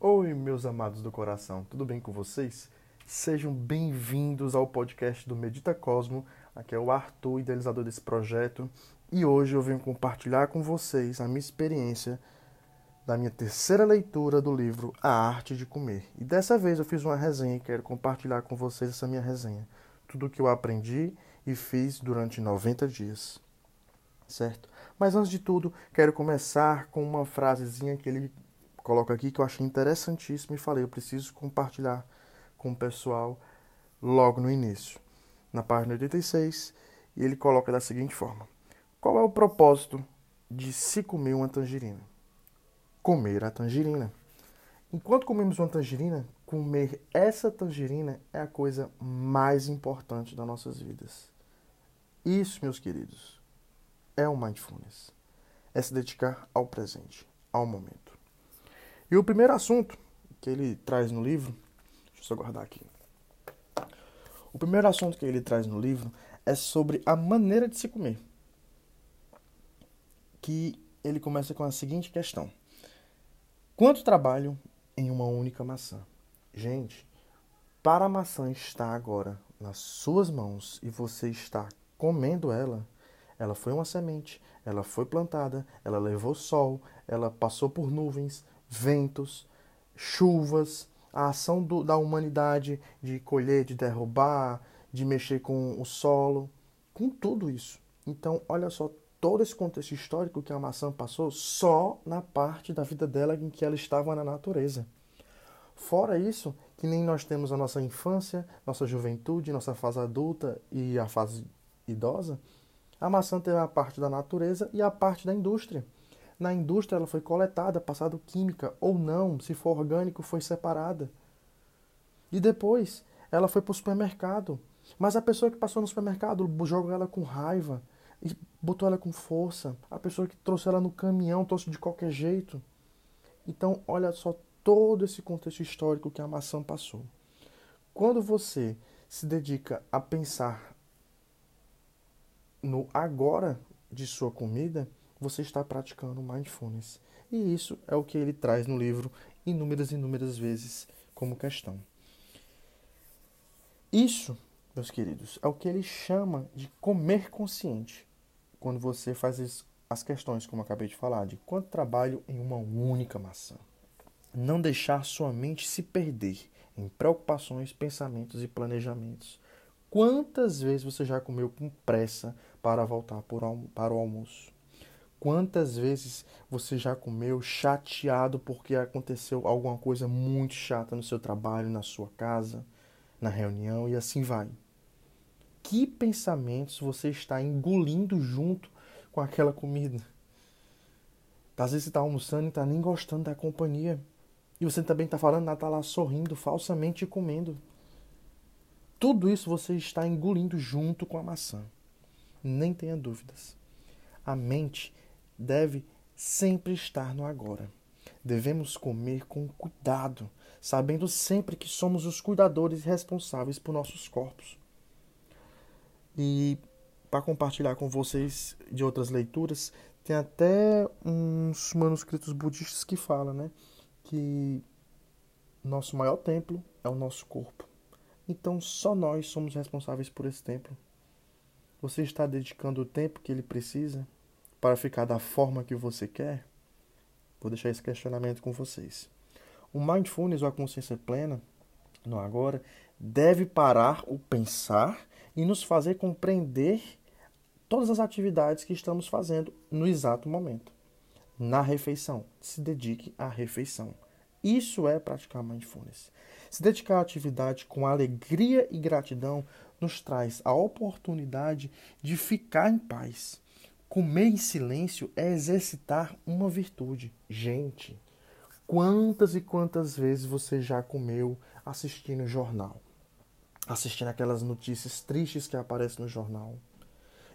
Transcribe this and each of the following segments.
Oi, meus amados do coração, tudo bem com vocês? Sejam bem-vindos ao podcast do Medita Cosmo. Aqui é o Arthur, idealizador desse projeto, e hoje eu venho compartilhar com vocês a minha experiência da minha terceira leitura do livro A Arte de Comer. E dessa vez eu fiz uma resenha e quero compartilhar com vocês essa minha resenha. Tudo o que eu aprendi e fiz durante 90 dias. Certo? Mas antes de tudo, quero começar com uma frasezinha que ele coloco aqui que eu achei interessantíssimo e falei, eu preciso compartilhar com o pessoal logo no início. Na página 86, e ele coloca da seguinte forma: Qual é o propósito de se comer uma tangerina? Comer a tangerina. Enquanto comemos uma tangerina, comer essa tangerina é a coisa mais importante das nossas vidas. Isso, meus queridos, é o mindfulness. É se dedicar ao presente, ao momento. E o primeiro assunto que ele traz no livro, deixa eu só guardar aqui. O primeiro assunto que ele traz no livro é sobre a maneira de se comer. Que ele começa com a seguinte questão: Quanto trabalho em uma única maçã? Gente, para a maçã estar agora nas suas mãos e você está comendo ela, ela foi uma semente, ela foi plantada, ela levou sol, ela passou por nuvens, ventos, chuvas, a ação do, da humanidade de colher, de derrubar, de mexer com o solo, com tudo isso. Então, olha só todo esse contexto histórico que a maçã passou só na parte da vida dela em que ela estava na natureza. Fora isso, que nem nós temos a nossa infância, nossa juventude, nossa fase adulta e a fase idosa, a maçã teve a parte da natureza e a parte da indústria. Na indústria ela foi coletada, passado química ou não, se for orgânico, foi separada. E depois ela foi para o supermercado. Mas a pessoa que passou no supermercado jogou ela com raiva e botou ela com força. A pessoa que trouxe ela no caminhão trouxe de qualquer jeito. Então, olha só todo esse contexto histórico que a maçã passou. Quando você se dedica a pensar no agora de sua comida, você está praticando mindfulness. E isso é o que ele traz no livro inúmeras e inúmeras vezes como questão. Isso, meus queridos, é o que ele chama de comer consciente. Quando você faz as questões, como eu acabei de falar, de quanto trabalho em uma única maçã. Não deixar sua mente se perder em preocupações, pensamentos e planejamentos. Quantas vezes você já comeu com pressa para voltar para o almoço? Quantas vezes você já comeu chateado porque aconteceu alguma coisa muito chata no seu trabalho, na sua casa, na reunião e assim vai? Que pensamentos você está engolindo junto com aquela comida? Às vezes você está almoçando e está nem gostando da companhia. E você também está falando, está lá sorrindo falsamente e comendo. Tudo isso você está engolindo junto com a maçã. Nem tenha dúvidas. A mente deve sempre estar no agora. Devemos comer com cuidado, sabendo sempre que somos os cuidadores responsáveis por nossos corpos. E para compartilhar com vocês de outras leituras, tem até uns manuscritos budistas que falam, né, que nosso maior templo é o nosso corpo. Então só nós somos responsáveis por esse templo. Você está dedicando o tempo que ele precisa para ficar da forma que você quer? Vou deixar esse questionamento com vocês. O mindfulness ou a consciência plena, no agora, deve parar o pensar e nos fazer compreender todas as atividades que estamos fazendo no exato momento. Na refeição, se dedique à refeição. Isso é praticar mindfulness. Se dedicar à atividade com alegria e gratidão nos traz a oportunidade de ficar em paz Comer em silêncio é exercitar uma virtude. Gente, quantas e quantas vezes você já comeu assistindo jornal? Assistindo aquelas notícias tristes que aparecem no jornal.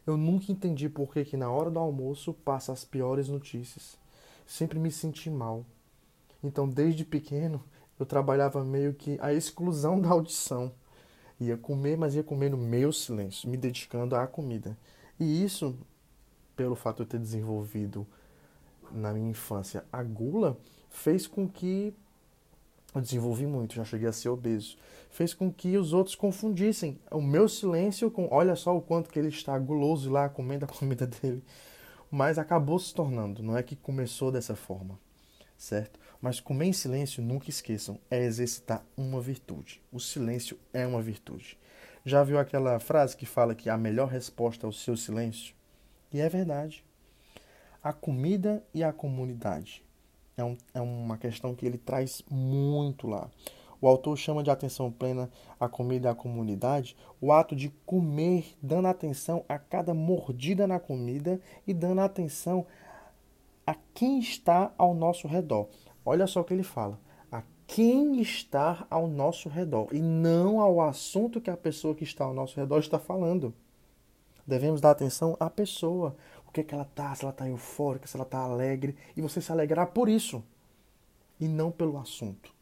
Eu nunca entendi por que, que na hora do almoço passa as piores notícias. Sempre me senti mal. Então, desde pequeno, eu trabalhava meio que a exclusão da audição. Ia comer, mas ia comer no meu silêncio, me dedicando à comida. E isso pelo fato de eu ter desenvolvido na minha infância a gula, fez com que Eu desenvolvi muito, já cheguei a ser obeso. Fez com que os outros confundissem o meu silêncio com, olha só o quanto que ele está guloso lá comendo a comida dele. Mas acabou se tornando, não é que começou dessa forma, certo? Mas comer em silêncio, nunca esqueçam, é exercitar uma virtude. O silêncio é uma virtude. Já viu aquela frase que fala que a melhor resposta é o seu silêncio? E é verdade. A comida e a comunidade é, um, é uma questão que ele traz muito lá. O autor chama de atenção plena a comida e a comunidade o ato de comer, dando atenção a cada mordida na comida e dando atenção a quem está ao nosso redor. Olha só o que ele fala. A quem está ao nosso redor e não ao assunto que a pessoa que está ao nosso redor está falando. Devemos dar atenção à pessoa, que é que ela tá, se ela tá eufórica, se ela tá alegre, e você se alegrar por isso e não pelo assunto.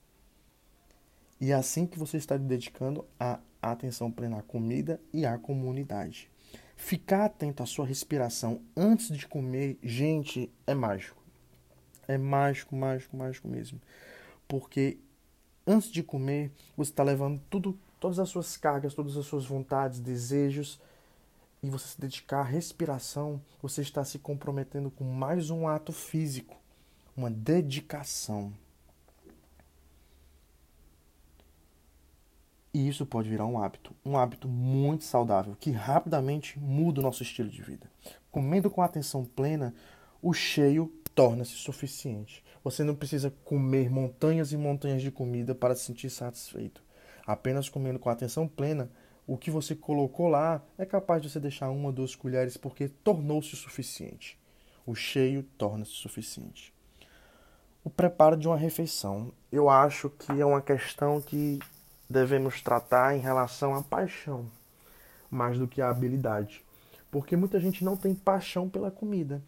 E é assim que você está dedicando a atenção plena à comida e à comunidade. Ficar atento à sua respiração antes de comer, gente, é mágico. É mágico, mágico, mágico mesmo. Porque antes de comer, você está levando tudo, todas as suas cargas, todas as suas vontades, desejos e você se dedicar à respiração, você está se comprometendo com mais um ato físico, uma dedicação. E isso pode virar um hábito, um hábito muito saudável, que rapidamente muda o nosso estilo de vida. Comendo com atenção plena, o cheio torna-se suficiente. Você não precisa comer montanhas e montanhas de comida para se sentir satisfeito. Apenas comendo com atenção plena, o que você colocou lá é capaz de você deixar uma ou duas colheres porque tornou-se suficiente. O cheio torna-se suficiente. O preparo de uma refeição. Eu acho que é uma questão que devemos tratar em relação à paixão, mais do que a habilidade. Porque muita gente não tem paixão pela comida,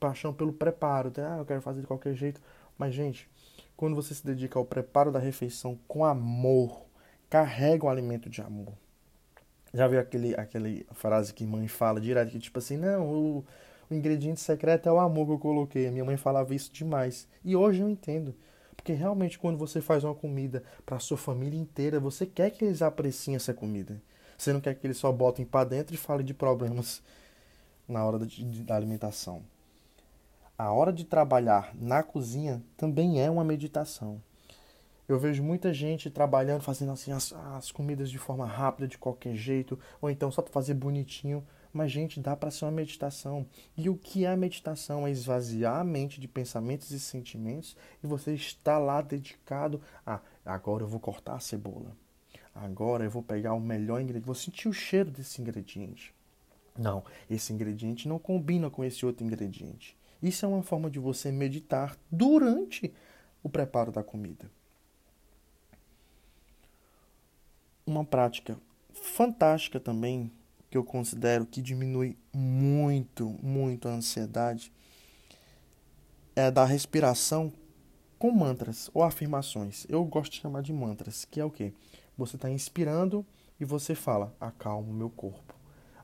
paixão pelo preparo. Ah, eu quero fazer de qualquer jeito. Mas, gente, quando você se dedica ao preparo da refeição com amor, carrega o alimento de amor. Já viu aquele, aquele frase que mãe fala direto, que tipo assim, não, o, o ingrediente secreto é o amor que eu coloquei. A minha mãe falava isso demais. E hoje eu entendo. Porque realmente quando você faz uma comida para sua família inteira, você quer que eles apreciem essa comida. Você não quer que eles só botem para dentro e falem de problemas na hora da alimentação. A hora de trabalhar na cozinha também é uma meditação. Eu vejo muita gente trabalhando, fazendo assim as, as comidas de forma rápida, de qualquer jeito, ou então só para fazer bonitinho. Mas, gente, dá para ser uma meditação. E o que é a meditação? É esvaziar a mente de pensamentos e sentimentos e você está lá dedicado a agora eu vou cortar a cebola. Agora eu vou pegar o melhor ingrediente, vou sentir o cheiro desse ingrediente. Não, esse ingrediente não combina com esse outro ingrediente. Isso é uma forma de você meditar durante o preparo da comida. Uma prática fantástica também, que eu considero que diminui muito, muito a ansiedade, é da respiração com mantras ou afirmações. Eu gosto de chamar de mantras, que é o quê? Você está inspirando e você fala, acalma o meu corpo.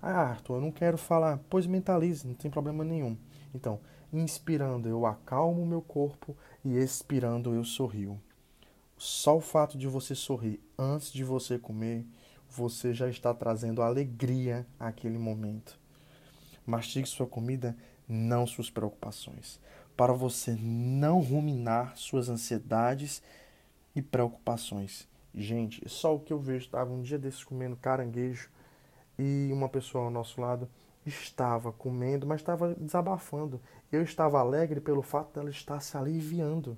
Ah, Arthur, eu não quero falar. Pois mentalize, não tem problema nenhum. Então, inspirando eu acalmo o meu corpo e expirando eu sorrio. Só o fato de você sorrir antes de você comer, você já está trazendo alegria àquele momento. Mastigue sua comida, não suas preocupações, para você não ruminar suas ansiedades e preocupações. Gente, só o que eu vejo, estava um dia desses comendo caranguejo e uma pessoa ao nosso lado estava comendo, mas estava desabafando. Eu estava alegre pelo fato dela estar se aliviando.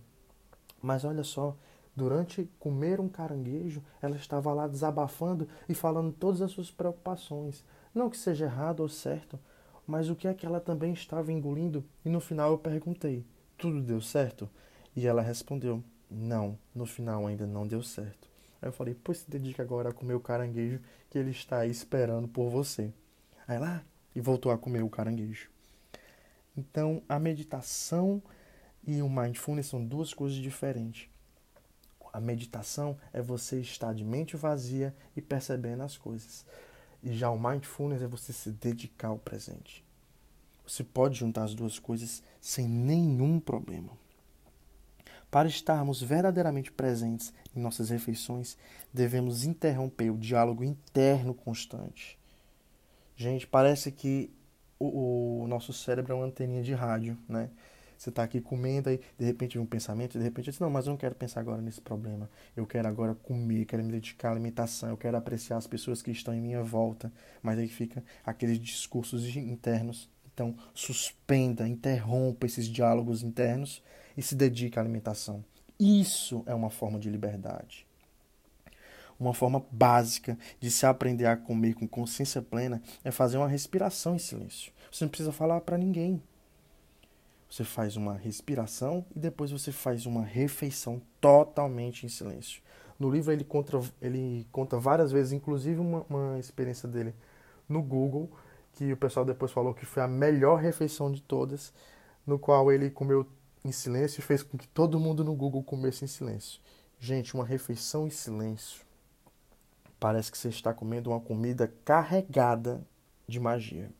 Mas olha só, Durante comer um caranguejo, ela estava lá desabafando e falando todas as suas preocupações. Não que seja errado ou certo, mas o que é que ela também estava engolindo? E no final eu perguntei: tudo deu certo? E ela respondeu: não, no final ainda não deu certo. Aí eu falei: pois se dedica agora a comer o caranguejo que ele está aí esperando por você. Aí lá e voltou a comer o caranguejo. Então a meditação e o mindfulness são duas coisas diferentes. A meditação é você estar de mente vazia e percebendo as coisas. E já o mindfulness é você se dedicar ao presente. Você pode juntar as duas coisas sem nenhum problema. Para estarmos verdadeiramente presentes em nossas refeições, devemos interromper o diálogo interno constante. Gente, parece que o, o nosso cérebro é uma anteninha de rádio, né? Você está aqui comendo, aí de repente vem um pensamento, de repente diz, não, mas eu não quero pensar agora nesse problema. Eu quero agora comer, quero me dedicar à alimentação, eu quero apreciar as pessoas que estão em minha volta. Mas aí fica aqueles discursos internos. Então, suspenda, interrompa esses diálogos internos e se dedique à alimentação. Isso é uma forma de liberdade. Uma forma básica de se aprender a comer com consciência plena é fazer uma respiração em silêncio. Você não precisa falar para ninguém. Você faz uma respiração e depois você faz uma refeição totalmente em silêncio. No livro ele conta, ele conta várias vezes, inclusive uma, uma experiência dele no Google, que o pessoal depois falou que foi a melhor refeição de todas, no qual ele comeu em silêncio e fez com que todo mundo no Google comesse em silêncio. Gente, uma refeição em silêncio. Parece que você está comendo uma comida carregada de magia.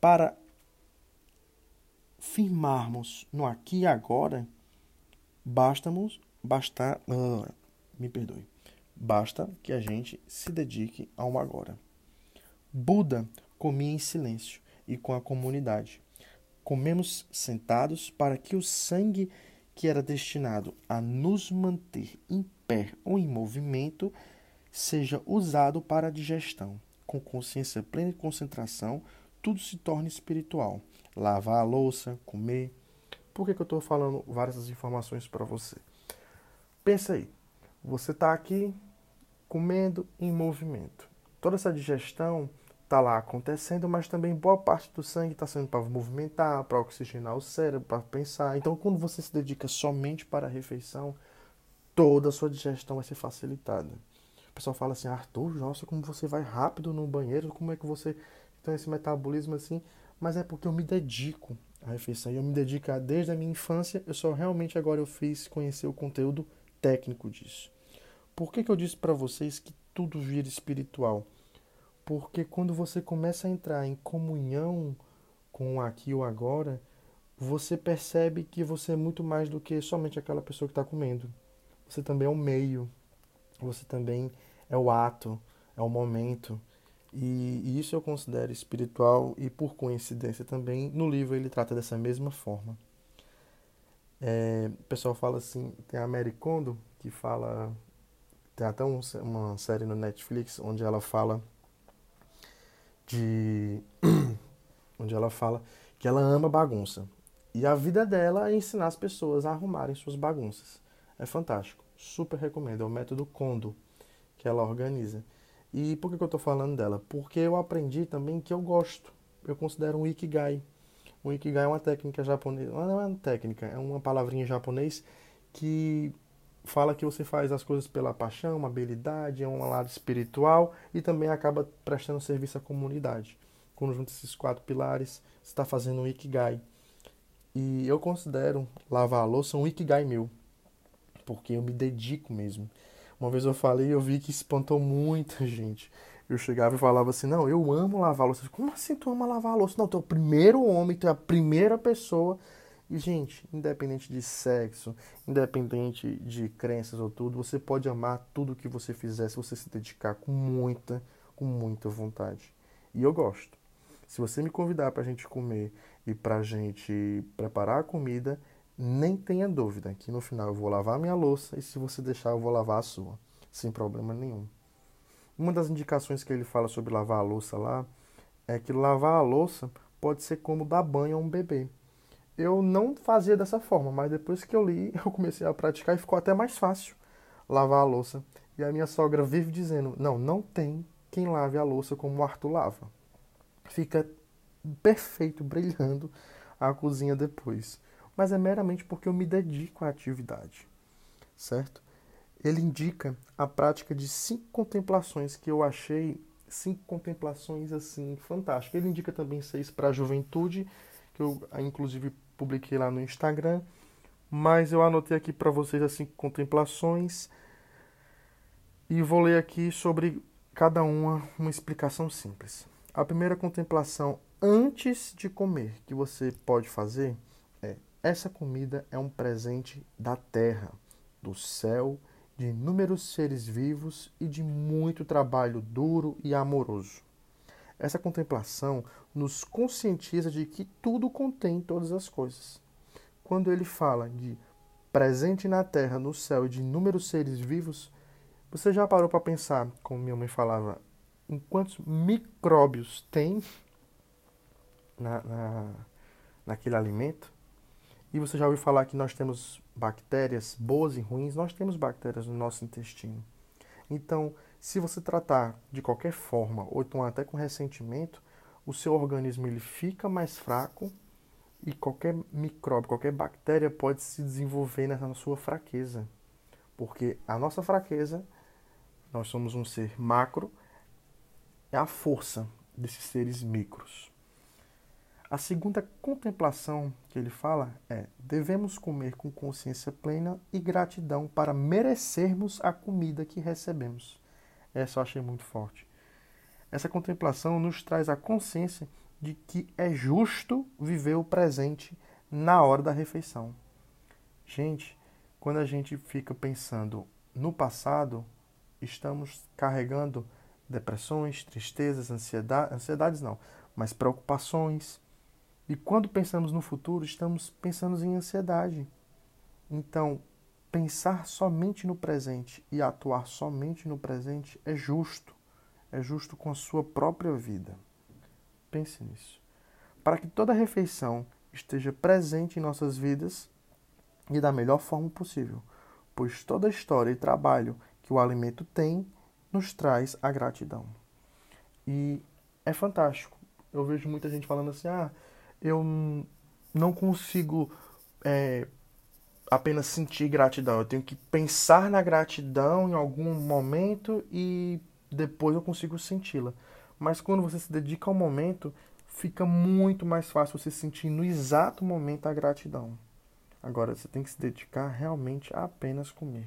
Para firmarmos no aqui e agora, bastamos, basta, uh, me perdoe, basta que a gente se dedique ao agora. Buda comia em silêncio e com a comunidade. Comemos sentados para que o sangue que era destinado a nos manter em pé ou em movimento seja usado para a digestão. Com consciência plena e concentração, tudo se torna espiritual lavar a louça, comer. Por que, que eu estou falando várias informações para você? Pensa aí, você está aqui comendo em movimento. Toda essa digestão está lá acontecendo, mas também boa parte do sangue está sendo para movimentar, para oxigenar o cérebro, para pensar. Então, quando você se dedica somente para a refeição, toda a sua digestão vai ser facilitada. O pessoal fala assim, Arthur, nossa, como você vai rápido no banheiro, como é que você tem esse metabolismo assim? Mas é porque eu me dedico à refeição. E eu me dedico desde a minha infância, eu só realmente agora eu fiz conhecer o conteúdo técnico disso. Por que, que eu disse para vocês que tudo vira espiritual? Porque quando você começa a entrar em comunhão com o aqui ou agora, você percebe que você é muito mais do que somente aquela pessoa que está comendo. Você também é o meio, você também é o ato, é o momento. E, e, isso eu considero espiritual e por coincidência também no livro ele trata dessa mesma forma. É, o pessoal fala assim, tem a Mary Kondo que fala, tem até um, uma série no Netflix onde ela fala de, onde ela fala que ela ama bagunça e a vida dela é ensinar as pessoas a arrumarem suas bagunças. É fantástico, super recomendo. É o método Kondo que ela organiza. E por que, que eu estou falando dela? Porque eu aprendi também que eu gosto. Eu considero um Ikigai. O Ikigai é uma técnica japonesa. Não é uma técnica, é uma palavrinha em japonês que fala que você faz as coisas pela paixão, uma habilidade, é um lado espiritual e também acaba prestando serviço à comunidade. Quando junta esses quatro pilares, você está fazendo um Ikigai. E eu considero lavar a louça um Ikigai meu, porque eu me dedico mesmo. Uma vez eu falei e eu vi que espantou muita gente. Eu chegava e falava assim: Não, eu amo lavar louça. Como assim tu ama lavar louça? Não, tu é o primeiro homem, tu é a primeira pessoa. E, gente, independente de sexo, independente de crenças ou tudo, você pode amar tudo que você fizer se você se dedicar com muita, com muita vontade. E eu gosto. Se você me convidar para a gente comer e para a gente preparar a comida, nem tenha dúvida que no final eu vou lavar minha louça e se você deixar eu vou lavar a sua, sem problema nenhum. Uma das indicações que ele fala sobre lavar a louça lá é que lavar a louça pode ser como dar banho a um bebê. Eu não fazia dessa forma, mas depois que eu li, eu comecei a praticar e ficou até mais fácil lavar a louça. E a minha sogra vive dizendo: não, não tem quem lave a louça como o Arthur lava. Fica perfeito, brilhando a cozinha depois mas é meramente porque eu me dedico à atividade, certo? Ele indica a prática de cinco contemplações que eu achei cinco contemplações assim fantásticas. Ele indica também seis para a juventude, que eu inclusive publiquei lá no Instagram, mas eu anotei aqui para vocês as cinco contemplações e vou ler aqui sobre cada uma uma explicação simples. A primeira contemplação antes de comer que você pode fazer essa comida é um presente da terra, do céu, de inúmeros seres vivos e de muito trabalho duro e amoroso. Essa contemplação nos conscientiza de que tudo contém todas as coisas. Quando ele fala de presente na terra, no céu e de inúmeros seres vivos, você já parou para pensar, como minha mãe falava, em quantos micróbios tem na, na, naquele alimento? E você já ouviu falar que nós temos bactérias boas e ruins? Nós temos bactérias no nosso intestino. Então, se você tratar de qualquer forma, ou então até com ressentimento, o seu organismo ele fica mais fraco e qualquer micróbio, qualquer bactéria pode se desenvolver na sua fraqueza. Porque a nossa fraqueza, nós somos um ser macro, é a força desses seres micros. A segunda contemplação que ele fala é: devemos comer com consciência plena e gratidão para merecermos a comida que recebemos. Essa eu achei muito forte. Essa contemplação nos traz a consciência de que é justo viver o presente na hora da refeição. Gente, quando a gente fica pensando no passado, estamos carregando depressões, tristezas, ansiedade, ansiedades não, mas preocupações, e quando pensamos no futuro, estamos pensando em ansiedade. Então, pensar somente no presente e atuar somente no presente é justo. É justo com a sua própria vida. Pense nisso. Para que toda refeição esteja presente em nossas vidas e da melhor forma possível, pois toda história e trabalho que o alimento tem nos traz a gratidão. E é fantástico. Eu vejo muita gente falando assim: ah, eu não consigo é, apenas sentir gratidão. Eu tenho que pensar na gratidão em algum momento e depois eu consigo senti-la. Mas quando você se dedica ao momento, fica muito mais fácil você sentir no exato momento a gratidão. Agora você tem que se dedicar realmente a apenas comer.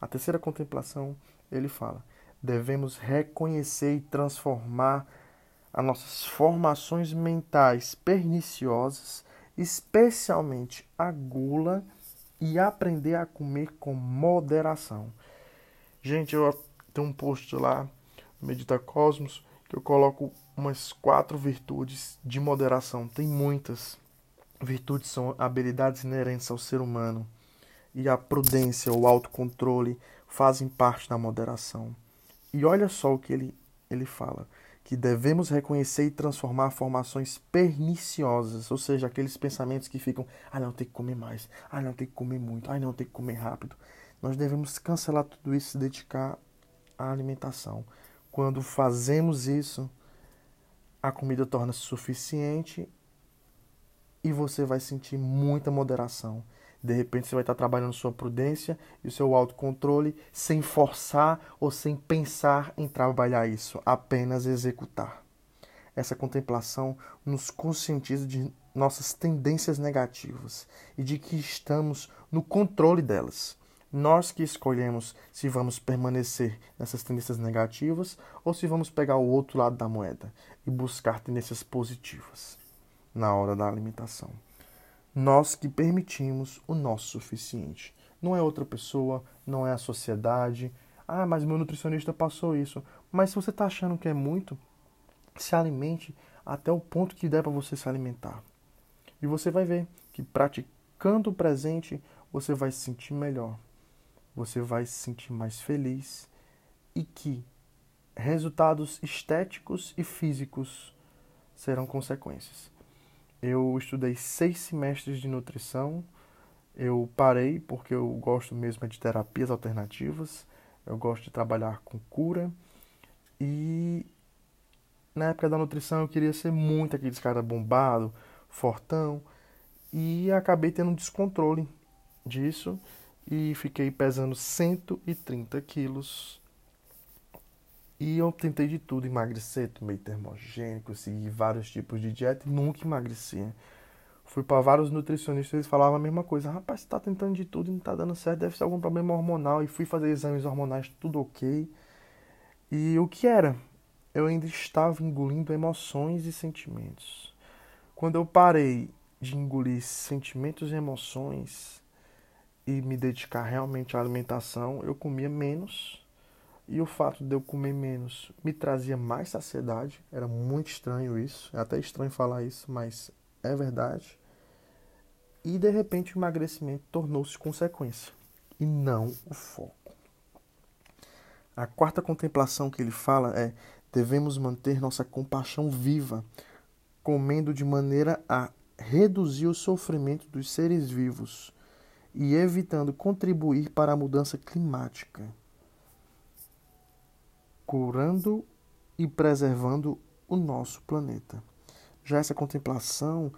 A terceira contemplação, ele fala: devemos reconhecer e transformar as nossas formações mentais perniciosas, especialmente a gula, e aprender a comer com moderação. Gente, eu tenho um post lá Medita Cosmos que eu coloco umas quatro virtudes de moderação. Tem muitas. Virtudes são habilidades inerentes ao ser humano. E a prudência, o autocontrole fazem parte da moderação. E olha só o que ele, ele fala que devemos reconhecer e transformar formações perniciosas, ou seja, aqueles pensamentos que ficam, ah não, tem que comer mais, ah não, tem que comer muito, ah não, tem que comer rápido. Nós devemos cancelar tudo isso e se dedicar à alimentação. Quando fazemos isso, a comida torna-se suficiente e você vai sentir muita moderação. De repente você vai estar trabalhando sua prudência e o seu autocontrole sem forçar ou sem pensar em trabalhar isso, apenas executar. Essa contemplação nos conscientiza de nossas tendências negativas e de que estamos no controle delas. Nós que escolhemos se vamos permanecer nessas tendências negativas ou se vamos pegar o outro lado da moeda e buscar tendências positivas na hora da alimentação. Nós que permitimos o nosso suficiente. Não é outra pessoa, não é a sociedade. Ah, mas meu nutricionista passou isso. Mas se você está achando que é muito, se alimente até o ponto que der para você se alimentar. E você vai ver que praticando o presente, você vai se sentir melhor. Você vai se sentir mais feliz e que resultados estéticos e físicos serão consequências. Eu estudei seis semestres de nutrição. Eu parei porque eu gosto mesmo de terapias alternativas. Eu gosto de trabalhar com cura. E na época da nutrição eu queria ser muito aqueles cara bombado, fortão. E acabei tendo um descontrole disso. E fiquei pesando 130 quilos e eu tentei de tudo, emagrecer, tomei termogênico, segui vários tipos de dieta e nunca emagreci. Fui para vários nutricionistas, eles falavam a mesma coisa. Rapaz, você tá tentando de tudo e não tá dando certo, deve ser algum problema hormonal. E fui fazer exames hormonais, tudo ok. E o que era? Eu ainda estava engolindo emoções e sentimentos. Quando eu parei de engolir sentimentos e emoções e me dedicar realmente à alimentação, eu comia menos. E o fato de eu comer menos me trazia mais saciedade. Era muito estranho isso. É até estranho falar isso, mas é verdade. E de repente o emagrecimento tornou-se consequência e não o foco. A quarta contemplação que ele fala é: devemos manter nossa compaixão viva, comendo de maneira a reduzir o sofrimento dos seres vivos e evitando contribuir para a mudança climática, curando e preservando o nosso planeta. Já essa contemplação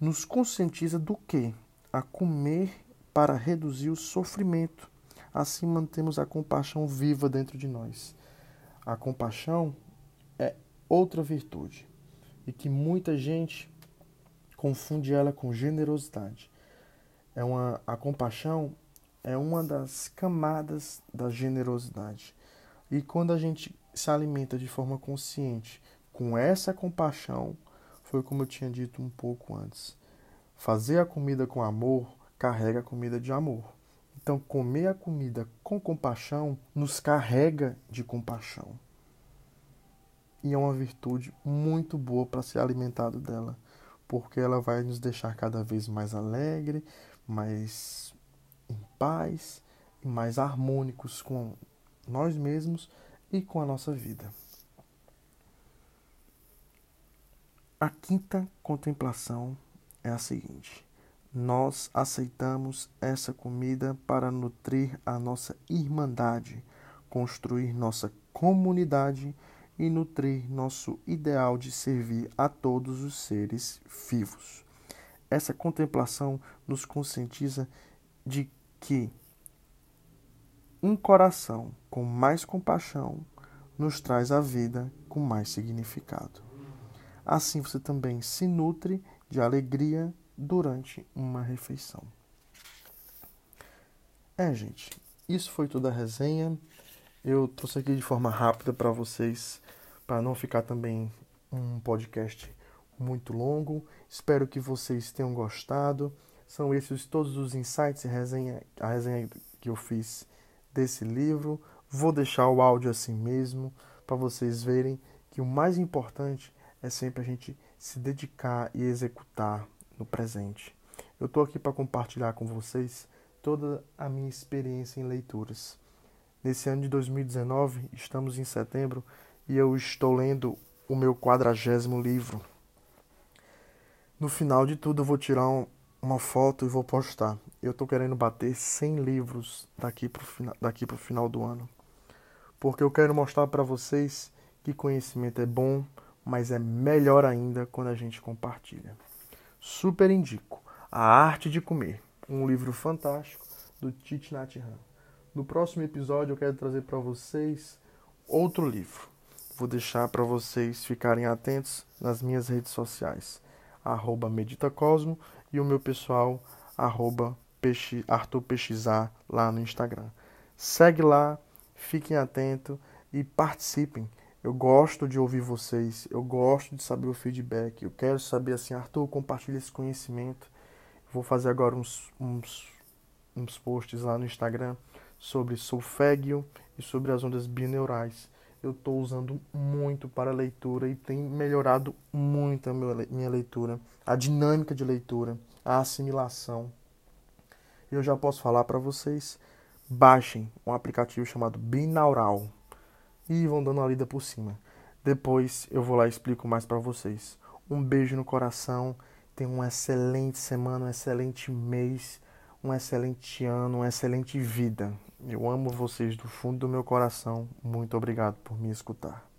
nos conscientiza do que? A comer para reduzir o sofrimento. Assim mantemos a compaixão viva dentro de nós. A compaixão é outra virtude e que muita gente confunde ela com generosidade. É uma, a compaixão é uma das camadas da generosidade. E quando a gente se alimenta de forma consciente com essa compaixão, foi como eu tinha dito um pouco antes. Fazer a comida com amor carrega a comida de amor. Então, comer a comida com compaixão nos carrega de compaixão. E é uma virtude muito boa para ser alimentado dela porque ela vai nos deixar cada vez mais alegre, mais em paz e mais harmônicos com nós mesmos e com a nossa vida. A quinta contemplação é a seguinte: nós aceitamos essa comida para nutrir a nossa irmandade, construir nossa comunidade e nutrir nosso ideal de servir a todos os seres vivos. Essa contemplação nos conscientiza de que um coração com mais compaixão nos traz a vida com mais significado. Assim você também se nutre de alegria durante uma refeição. É, gente, isso foi toda a resenha. Eu trouxe aqui de forma rápida para vocês, para não ficar também um podcast muito longo. Espero que vocês tenham gostado. São esses todos os insights e resenha, a resenha que eu fiz desse livro. Vou deixar o áudio assim mesmo, para vocês verem que o mais importante é sempre a gente se dedicar e executar no presente. Eu estou aqui para compartilhar com vocês toda a minha experiência em leituras. Nesse ano de 2019, estamos em setembro e eu estou lendo o meu quadragésimo livro. No final de tudo, eu vou tirar um, uma foto e vou postar. Eu estou querendo bater 100 livros daqui para o final do ano. Porque eu quero mostrar para vocês que conhecimento é bom, mas é melhor ainda quando a gente compartilha. Super indico A Arte de Comer, um livro fantástico do Tite Nhat Hanh. No próximo episódio eu quero trazer para vocês outro livro. Vou deixar para vocês ficarem atentos nas minhas redes sociais, arroba meditacosmo e o meu pessoal, arroba Arthur lá no Instagram. Segue lá, fiquem atentos e participem. Eu gosto de ouvir vocês, eu gosto de saber o feedback, eu quero saber assim, Arthur, compartilha esse conhecimento. Vou fazer agora uns, uns, uns posts lá no Instagram sobre solfégio e sobre as ondas bineurais. Eu estou usando muito para leitura e tem melhorado muito a minha leitura, a dinâmica de leitura, a assimilação. Eu já posso falar para vocês, baixem um aplicativo chamado Binaural e vão dando uma lida por cima. Depois eu vou lá e explico mais para vocês. Um beijo no coração, tenham uma excelente semana, um excelente mês um excelente ano, uma excelente vida. Eu amo vocês do fundo do meu coração. Muito obrigado por me escutar.